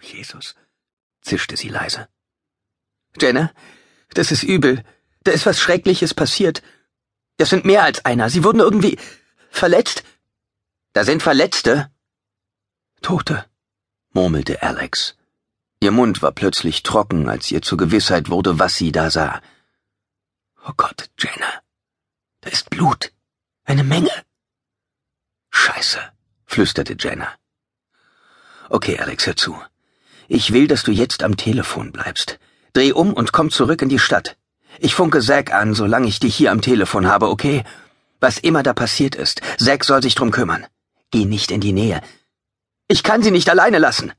Jesus, zischte sie leise. Jenna, das ist übel. Da ist was Schreckliches passiert. Das sind mehr als einer. Sie wurden irgendwie verletzt. Da sind Verletzte. Tote, murmelte Alex. Ihr Mund war plötzlich trocken, als ihr zur Gewissheit wurde, was sie da sah. Oh Gott, Jenna. Da ist Blut. Eine Menge. Scheiße, flüsterte Jenna. Okay, Alex, hör zu. Ich will, dass du jetzt am Telefon bleibst. Dreh um und komm zurück in die Stadt. Ich funke Zack an, solange ich dich hier am Telefon habe, okay? Was immer da passiert ist, Zack soll sich drum kümmern. Geh nicht in die Nähe. Ich kann sie nicht alleine lassen,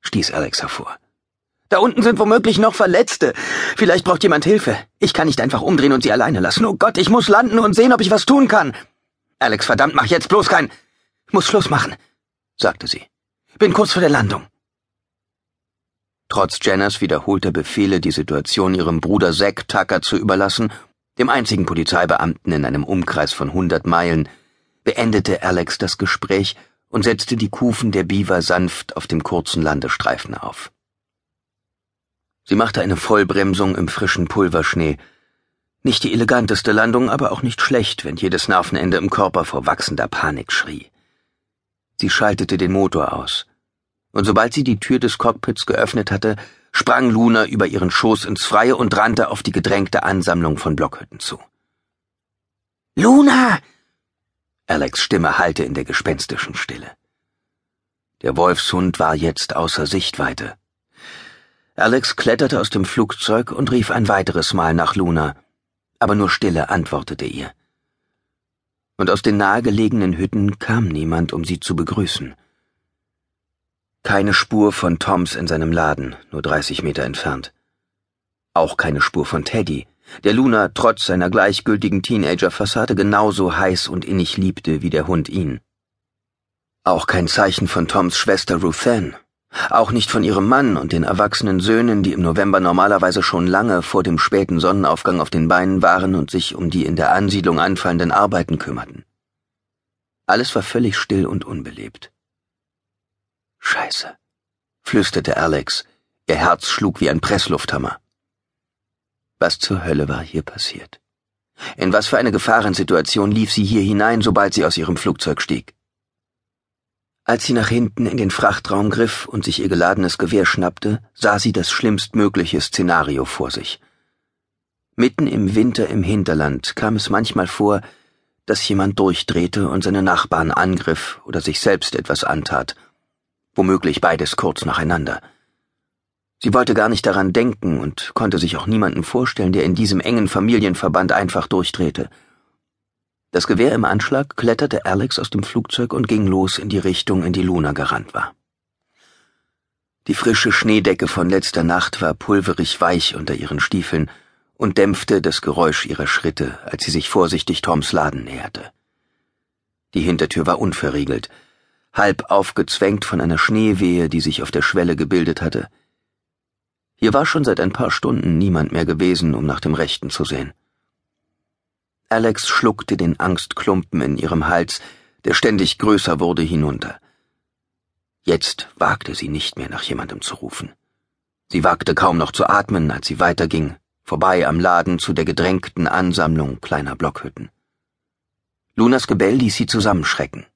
stieß Alex hervor. Da unten sind womöglich noch Verletzte. Vielleicht braucht jemand Hilfe. Ich kann nicht einfach umdrehen und sie alleine lassen. Oh Gott, ich muss landen und sehen, ob ich was tun kann. Alex, verdammt, mach jetzt bloß kein... Muss Schluss machen, sagte sie. Bin kurz vor der Landung. Trotz Jenners wiederholter Befehle, die Situation ihrem Bruder Zack Tucker zu überlassen, dem einzigen Polizeibeamten in einem Umkreis von hundert Meilen, beendete Alex das Gespräch und setzte die Kufen der Beaver sanft auf dem kurzen Landestreifen auf. Sie machte eine Vollbremsung im frischen Pulverschnee. Nicht die eleganteste Landung, aber auch nicht schlecht, wenn jedes Nervenende im Körper vor wachsender Panik schrie. Sie schaltete den Motor aus. Und sobald sie die Tür des Cockpits geöffnet hatte, sprang Luna über ihren Schoß ins Freie und rannte auf die gedrängte Ansammlung von Blockhütten zu. Luna! Alex Stimme hallte in der gespenstischen Stille. Der Wolfshund war jetzt außer Sichtweite. Alex kletterte aus dem Flugzeug und rief ein weiteres Mal nach Luna, aber nur Stille antwortete ihr. Und aus den nahegelegenen Hütten kam niemand, um sie zu begrüßen. Keine Spur von Toms in seinem Laden, nur 30 Meter entfernt. Auch keine Spur von Teddy, der Luna trotz seiner gleichgültigen Teenager-Fassade genauso heiß und innig liebte wie der Hund ihn. Auch kein Zeichen von Toms Schwester Ruthann, auch nicht von ihrem Mann und den erwachsenen Söhnen, die im November normalerweise schon lange vor dem späten Sonnenaufgang auf den Beinen waren und sich um die in der Ansiedlung anfallenden Arbeiten kümmerten. Alles war völlig still und unbelebt. Scheiße, flüsterte Alex, ihr Herz schlug wie ein Presslufthammer. Was zur Hölle war hier passiert? In was für eine Gefahrensituation lief sie hier hinein, sobald sie aus ihrem Flugzeug stieg? Als sie nach hinten in den Frachtraum griff und sich ihr geladenes Gewehr schnappte, sah sie das schlimmstmögliche Szenario vor sich. Mitten im Winter im Hinterland kam es manchmal vor, dass jemand durchdrehte und seine Nachbarn angriff oder sich selbst etwas antat, womöglich beides kurz nacheinander. Sie wollte gar nicht daran denken und konnte sich auch niemanden vorstellen, der in diesem engen Familienverband einfach durchdrehte. Das Gewehr im Anschlag kletterte Alex aus dem Flugzeug und ging los in die Richtung, in die Luna gerannt war. Die frische Schneedecke von letzter Nacht war pulverig weich unter ihren Stiefeln und dämpfte das Geräusch ihrer Schritte, als sie sich vorsichtig Toms Laden näherte. Die Hintertür war unverriegelt, halb aufgezwängt von einer Schneewehe, die sich auf der Schwelle gebildet hatte. Hier war schon seit ein paar Stunden niemand mehr gewesen, um nach dem Rechten zu sehen. Alex schluckte den Angstklumpen in ihrem Hals, der ständig größer wurde, hinunter. Jetzt wagte sie nicht mehr nach jemandem zu rufen. Sie wagte kaum noch zu atmen, als sie weiterging, vorbei am Laden zu der gedrängten Ansammlung kleiner Blockhütten. Lunas Gebell ließ sie zusammenschrecken.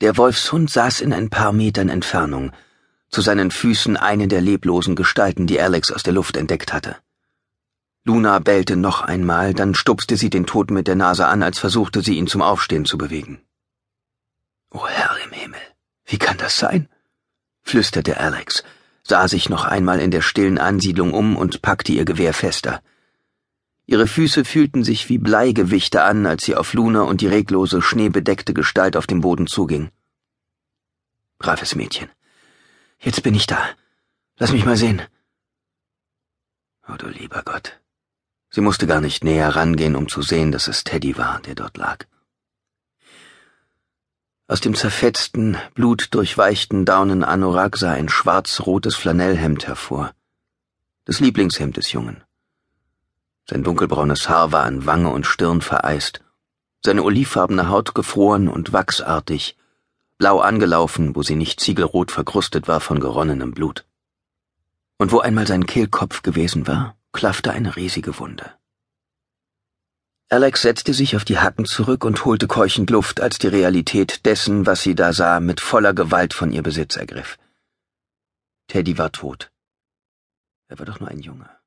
Der Wolfshund saß in ein paar Metern Entfernung, zu seinen Füßen eine der leblosen Gestalten, die Alex aus der Luft entdeckt hatte. Luna bellte noch einmal, dann stupste sie den Toten mit der Nase an, als versuchte sie ihn zum Aufstehen zu bewegen. O Herr im Himmel, wie kann das sein? flüsterte Alex, sah sich noch einmal in der stillen Ansiedlung um und packte ihr Gewehr fester. Ihre Füße fühlten sich wie Bleigewichte an, als sie auf Luna und die reglose, schneebedeckte Gestalt auf dem Boden zuging. Braves Mädchen. Jetzt bin ich da. Lass mich mal sehen. Oh du lieber Gott. Sie musste gar nicht näher rangehen, um zu sehen, dass es Teddy war, der dort lag. Aus dem zerfetzten, blutdurchweichten Daunen Anorak sah ein schwarz-rotes Flanellhemd hervor. Das Lieblingshemd des Jungen. Sein dunkelbraunes Haar war an Wange und Stirn vereist, seine olivfarbene Haut gefroren und wachsartig, blau angelaufen, wo sie nicht ziegelrot verkrustet war von geronnenem Blut. Und wo einmal sein Kehlkopf gewesen war, klaffte eine riesige Wunde. Alex setzte sich auf die Hacken zurück und holte keuchend Luft, als die Realität dessen, was sie da sah, mit voller Gewalt von ihr Besitz ergriff. Teddy war tot. Er war doch nur ein Junge.